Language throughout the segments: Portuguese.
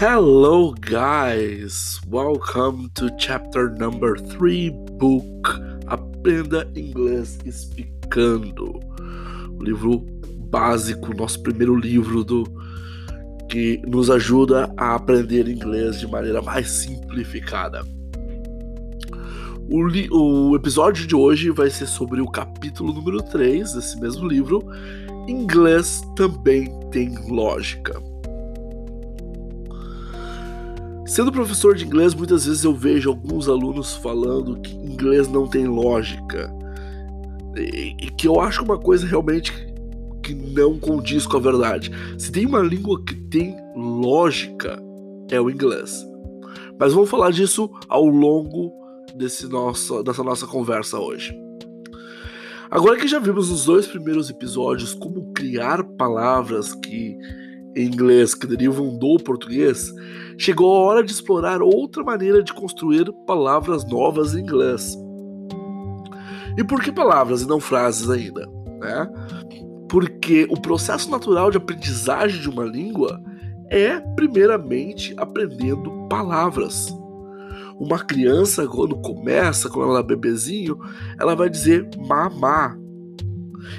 Hello, guys! Welcome to chapter number 3 book Aprenda Inglês Explicando. O livro básico, nosso primeiro livro do que nos ajuda a aprender inglês de maneira mais simplificada. O, li, o episódio de hoje vai ser sobre o capítulo número 3 desse mesmo livro. Inglês também tem lógica. Sendo professor de inglês, muitas vezes eu vejo alguns alunos falando que inglês não tem lógica. E, e que eu acho uma coisa realmente que não condiz com a verdade. Se tem uma língua que tem lógica, é o inglês. Mas vamos falar disso ao longo desse nosso, dessa nossa conversa hoje. Agora que já vimos nos dois primeiros episódios como criar palavras que em inglês que derivam do português, chegou a hora de explorar outra maneira de construir palavras novas em inglês. E por que palavras e não frases ainda? Né? Porque o processo natural de aprendizagem de uma língua é, primeiramente, aprendendo palavras. Uma criança, quando começa, quando ela é bebezinho, ela vai dizer mamá.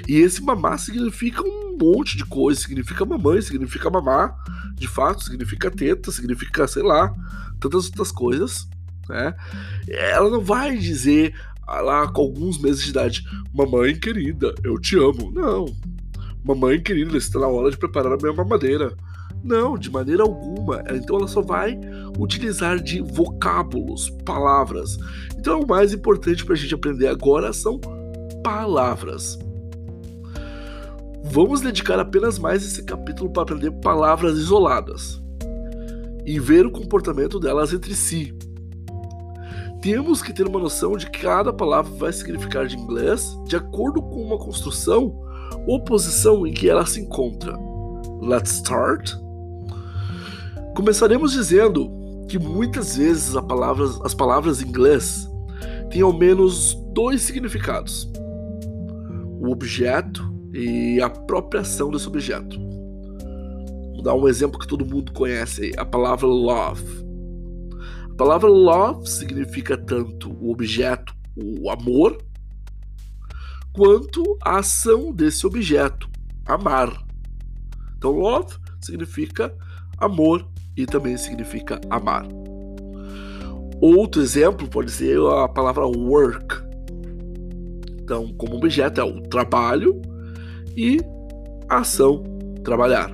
E esse mamá significa um monte de coisa. Significa mamãe, significa mamá, de fato, significa teta, significa, sei lá, tantas outras coisas. Né? Ela não vai dizer ah, lá com alguns meses de idade, mamãe querida, eu te amo. Não. Mamãe querida, está na hora de preparar a minha mamadeira. Não, de maneira alguma. Então ela só vai utilizar de vocábulos, palavras. Então o mais importante para a gente aprender agora são palavras. Vamos dedicar apenas mais esse capítulo para aprender palavras isoladas e ver o comportamento delas entre si. Temos que ter uma noção de que cada palavra vai significar de inglês de acordo com uma construção ou posição em que ela se encontra. Let's start. Começaremos dizendo que muitas vezes as palavras em inglês têm ao menos dois significados: o objeto e a própria ação desse objeto. Vou dar um exemplo que todo mundo conhece: a palavra love. A palavra love significa tanto o objeto, o amor, quanto a ação desse objeto, amar. Então, love significa amor e também significa amar. Outro exemplo pode ser a palavra work. Então, como objeto é o trabalho e ação trabalhar.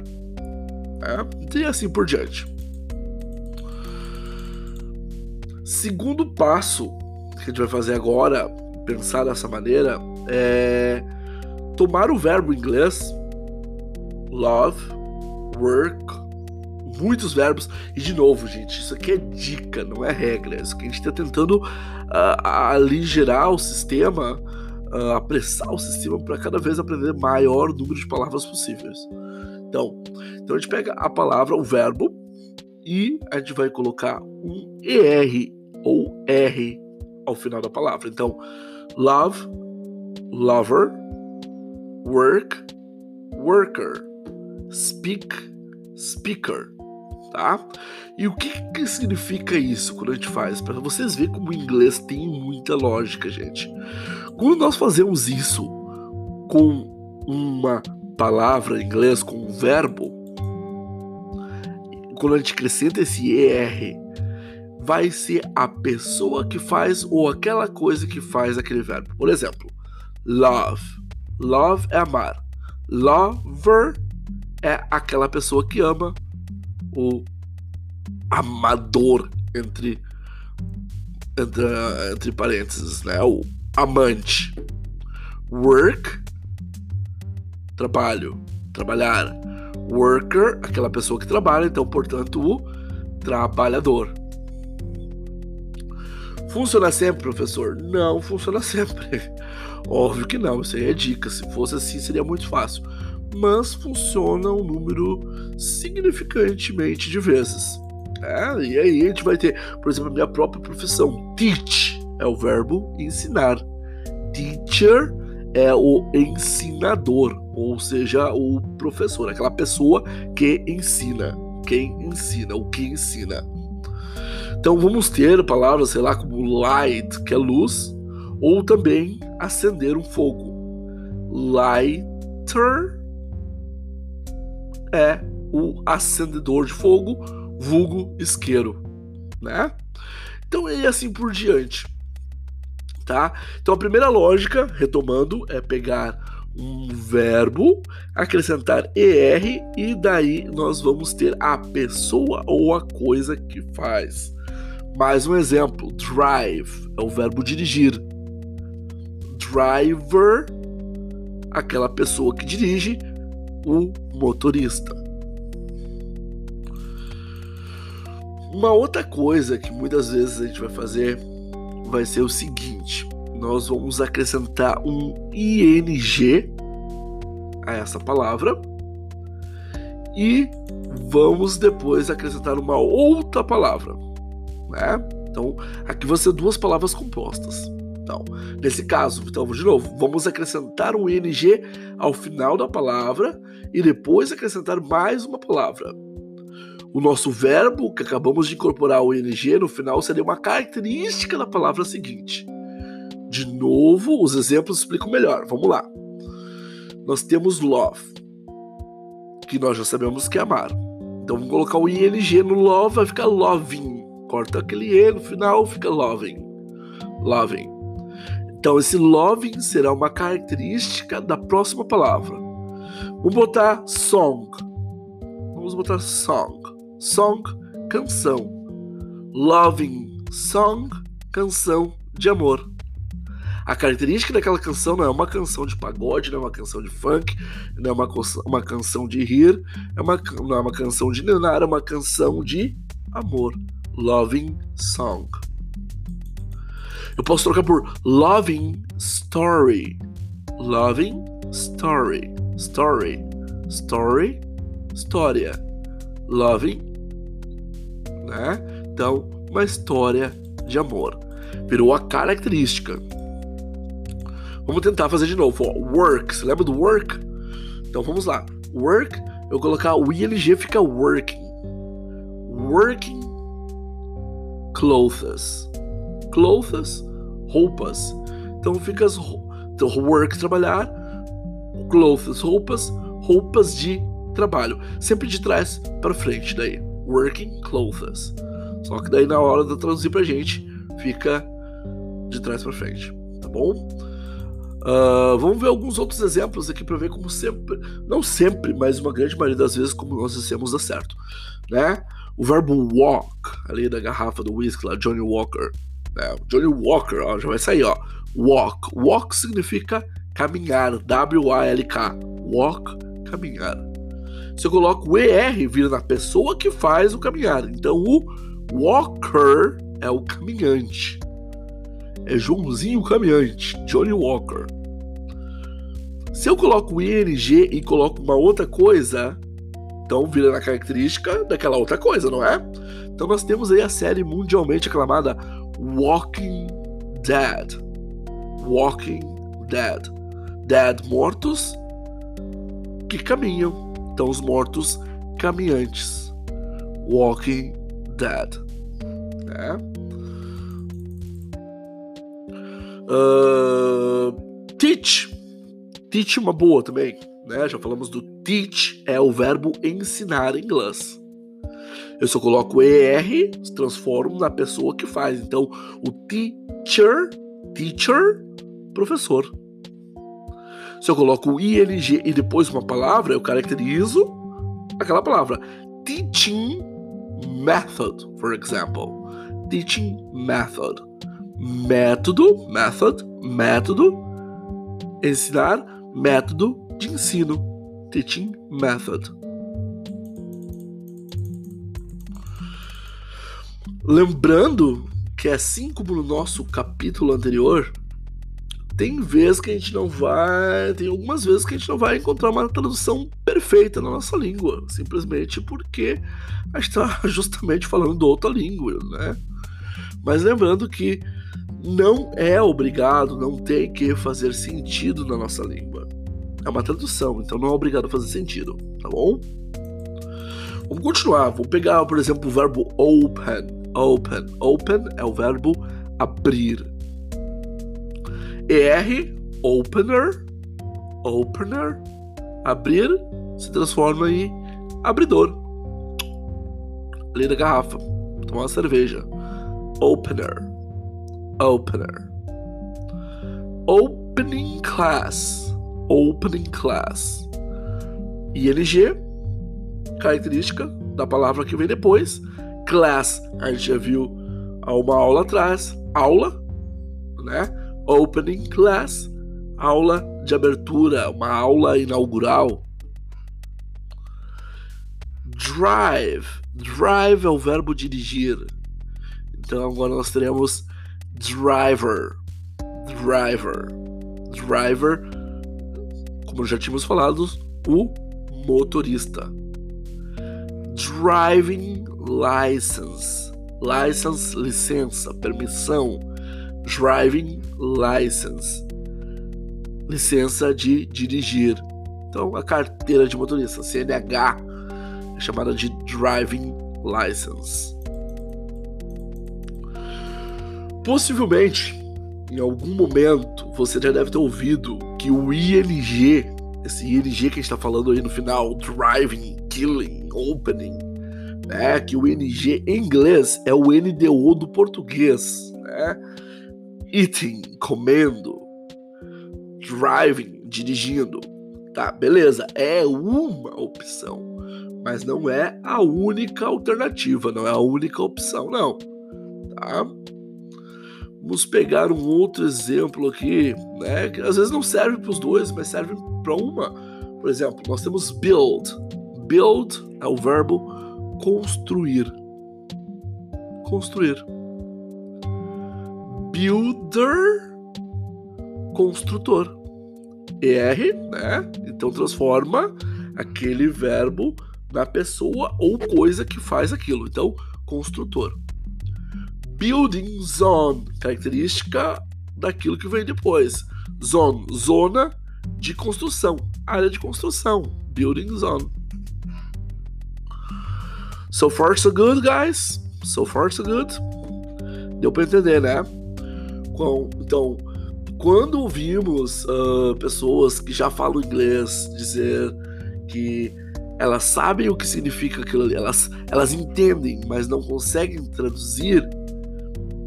É, e assim por diante. Segundo passo que a gente vai fazer agora, pensar dessa maneira, é tomar o verbo inglês love, work, muitos verbos. E de novo, gente, isso aqui é dica, não é regra. Isso que a gente está tentando uh, aligerar o sistema, uh, apressar o sistema para cada vez aprender maior número de palavras possíveis. Então, então a gente pega a palavra, o verbo, e a gente vai colocar um ER ou R ao final da palavra. Então, love, lover, work, worker, speak, speaker tá? E o que, que significa isso quando a gente faz? Para vocês verem como o inglês tem muita lógica, gente. Quando nós fazemos isso com uma palavra em inglês, com um verbo, quando a gente acrescenta esse ER, vai ser a pessoa que faz ou aquela coisa que faz aquele verbo. Por exemplo, love. Love é amar. Lover é aquela pessoa que ama o amador entre entre, entre parênteses, né? O amante. Work, trabalho, trabalhar. Worker, aquela pessoa que trabalha, então, portanto, o trabalhador. Funciona sempre, professor? Não funciona sempre. Óbvio que não, isso aí é dica. Se fosse assim, seria muito fácil mas funciona um número significantemente de vezes. É, e aí a gente vai ter, por exemplo, a minha própria profissão. Teach é o verbo ensinar. Teacher é o ensinador, ou seja, o professor, aquela pessoa que ensina. quem ensina, o que ensina. Então vamos ter palavras, sei lá, como light, que é luz, ou também acender um fogo. Lighter é o acendedor de fogo, vulgo isqueiro, né? Então e assim por diante, tá? Então a primeira lógica, retomando, é pegar um verbo, acrescentar er e daí nós vamos ter a pessoa ou a coisa que faz. Mais um exemplo: drive é o verbo dirigir. Driver, aquela pessoa que dirige, o motorista. Uma outra coisa que muitas vezes a gente vai fazer vai ser o seguinte: nós vamos acrescentar um ing a essa palavra e vamos depois acrescentar uma outra palavra, né? Então, aqui vão ser duas palavras compostas. Então, nesse caso, então, de novo, vamos acrescentar um ing ao final da palavra e depois acrescentar mais uma palavra. O nosso verbo, que acabamos de incorporar o ing no final, seria uma característica da palavra seguinte. De novo, os exemplos explicam melhor. Vamos lá. Nós temos love, que nós já sabemos que é amar. Então vamos colocar o ing no love, vai ficar loving. Corta aquele e no final, fica loving. Loving. Então esse loving será uma característica da próxima palavra. Vamos botar song. Vamos botar song. Song, canção. Loving song, canção de amor. A característica daquela canção não é uma canção de pagode, não é uma canção de funk, não é uma, uma canção de rir, é uma, não é uma canção de nenar, é uma canção de amor. Loving song. Eu posso trocar por loving story. Loving story. Story. Story. História. Loving. Né? Então, uma história de amor. Virou a característica. Vamos tentar fazer de novo. Ó. Work. Você lembra do work? Então vamos lá. Work, eu colocar o ing fica working. Working clothes. Clothes, roupas. Então fica as então, work trabalhar, clothes roupas, roupas de trabalho. Sempre de trás para frente daí. Working clothes. Só que daí na hora de traduzir pra gente fica de trás para frente, tá bom? Uh, vamos ver alguns outros exemplos aqui para ver como sempre, não sempre, mas uma grande maioria das vezes como nós dissemos dar certo, né? O verbo walk, ali da garrafa do whisky lá, Johnny Walker, né? Johnny Walker, ó, já vai sair, ó. Walk, walk significa caminhar, W-A-L-K, walk, caminhar. Se eu coloco o ER, vira na pessoa que faz o caminhar. Então o walker é o caminhante. É Joãozinho Caminhante, Johnny Walker. Se eu coloco ing e coloco uma outra coisa, então vira na característica daquela outra coisa, não é? Então nós temos aí a série mundialmente aclamada Walking Dead. Walking Dead. Dead mortos que caminham. Então os mortos caminhantes. Walking Dead. Né? Uh, teach Teach uma boa também, né? Já falamos do teach, é o verbo ensinar em inglês. Eu só coloco ER, transformo na pessoa que faz. Então, o teacher, teacher, professor. Se eu coloco o ing e depois uma palavra, eu caracterizo aquela palavra. Teaching method, for example. Teaching method. Método, method, método. Ensinar método de ensino, teaching method. Lembrando que assim como no nosso capítulo anterior, tem vezes que a gente não vai, tem algumas vezes que a gente não vai encontrar uma tradução perfeita na nossa língua, simplesmente porque a gente está justamente falando outra língua, né? Mas lembrando que não é obrigado, não tem que fazer sentido na nossa língua. É uma tradução, então não é obrigado a fazer sentido, tá bom? Vamos continuar. Vamos pegar, por exemplo, o verbo open. Open. Open é o verbo abrir. ER, opener. Opener. Abrir se transforma em abridor. Ali da garrafa. Tomar uma cerveja. Opener. Opener. Opening class. Opening class. ING, característica da palavra que vem depois. Class, a gente já viu há uma aula atrás. Aula, né? Opening class, aula de abertura, uma aula inaugural. Drive. Drive é o verbo dirigir. Então agora nós teremos driver. Driver. Driver, como já tínhamos falado, o motorista. Driving license. License, licença, permissão. Driving license. Licença de dirigir. Então, a carteira de motorista, CNH, é chamada de driving license. Possivelmente, em algum momento, você já deve ter ouvido que o ING, esse ING que a gente está falando aí no final, driving, killing, opening, né? Que o ING em inglês é o NDO do português, né? Eating, comendo, driving, dirigindo. Tá, beleza, é uma opção, mas não é a única alternativa, não é a única opção, não. Tá? Vamos pegar um outro exemplo aqui, né? Que às vezes não serve para os dois, mas serve para uma. Por exemplo, nós temos build. Build é o verbo construir. Construir. Builder, construtor. ER, né? Então transforma aquele verbo na pessoa ou coisa que faz aquilo. Então, construtor. Building zone, característica daquilo que vem depois. Zone, zona de construção, área de construção. Building zone. So far so good, guys. So far so good. Deu para entender, né? Então, quando ouvimos uh, pessoas que já falam inglês dizer que elas sabem o que significa aquilo ali, elas, elas entendem, mas não conseguem traduzir,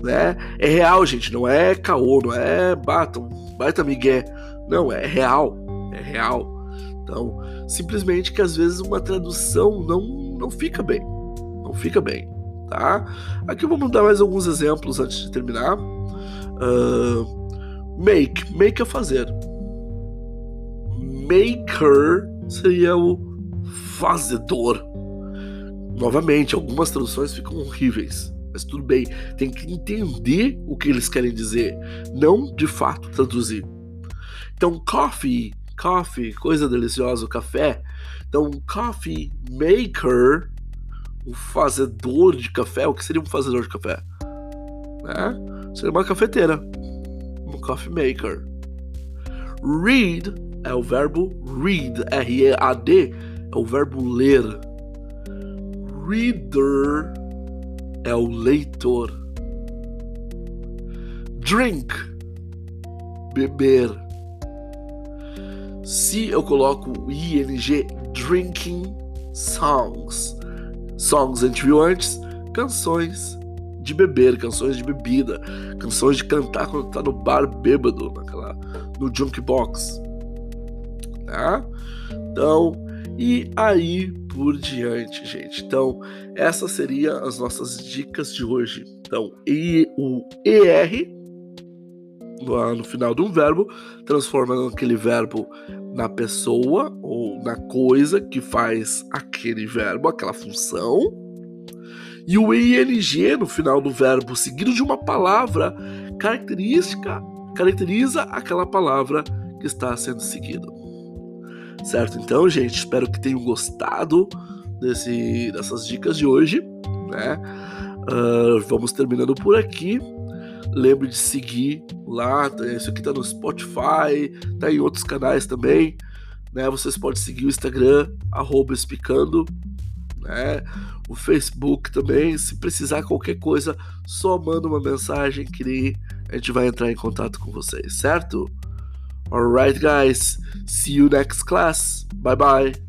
né? É real, gente, não é caô, não é batam, baita migué, não, é real, é real. Então, simplesmente que às vezes uma tradução não, não fica bem, não fica bem, tá? Aqui vamos dar mais alguns exemplos antes de terminar. Uh, Make, make é fazer. Maker seria o fazedor. Novamente, algumas traduções ficam horríveis, mas tudo bem. Tem que entender o que eles querem dizer, não de fato traduzir. Então, coffee, coffee, coisa deliciosa, café. Então, coffee maker, o fazedor de café. O que seria um fazedor de café? Né? Seria uma cafeteira coffee maker. Read é o verbo read, R-E-A-D, é o verbo ler. Reader é o leitor. Drink, beber. Se eu coloco ing, drinking songs. Songs a gente viu antes, canções de beber, canções de bebida, canções de cantar quando tá no bar bêbado, naquela, no jukebox. Tá? Então, e aí por diante, gente. Então, essas seriam as nossas dicas de hoje. Então, e, o ER no final de um verbo, transformando aquele verbo na pessoa ou na coisa que faz aquele verbo, aquela função e o ing no final do verbo, seguido de uma palavra característica, caracteriza aquela palavra que está sendo seguida. Certo? Então, gente, espero que tenham gostado desse, dessas dicas de hoje. Né? Uh, vamos terminando por aqui. Lembre de seguir lá. Isso aqui está no Spotify, tá em outros canais também. Né? Vocês podem seguir o Instagram, arroba explicando né? O Facebook também, se precisar qualquer coisa, só manda uma mensagem que a gente vai entrar em contato com vocês, certo? Alright, guys. See you next class. Bye bye.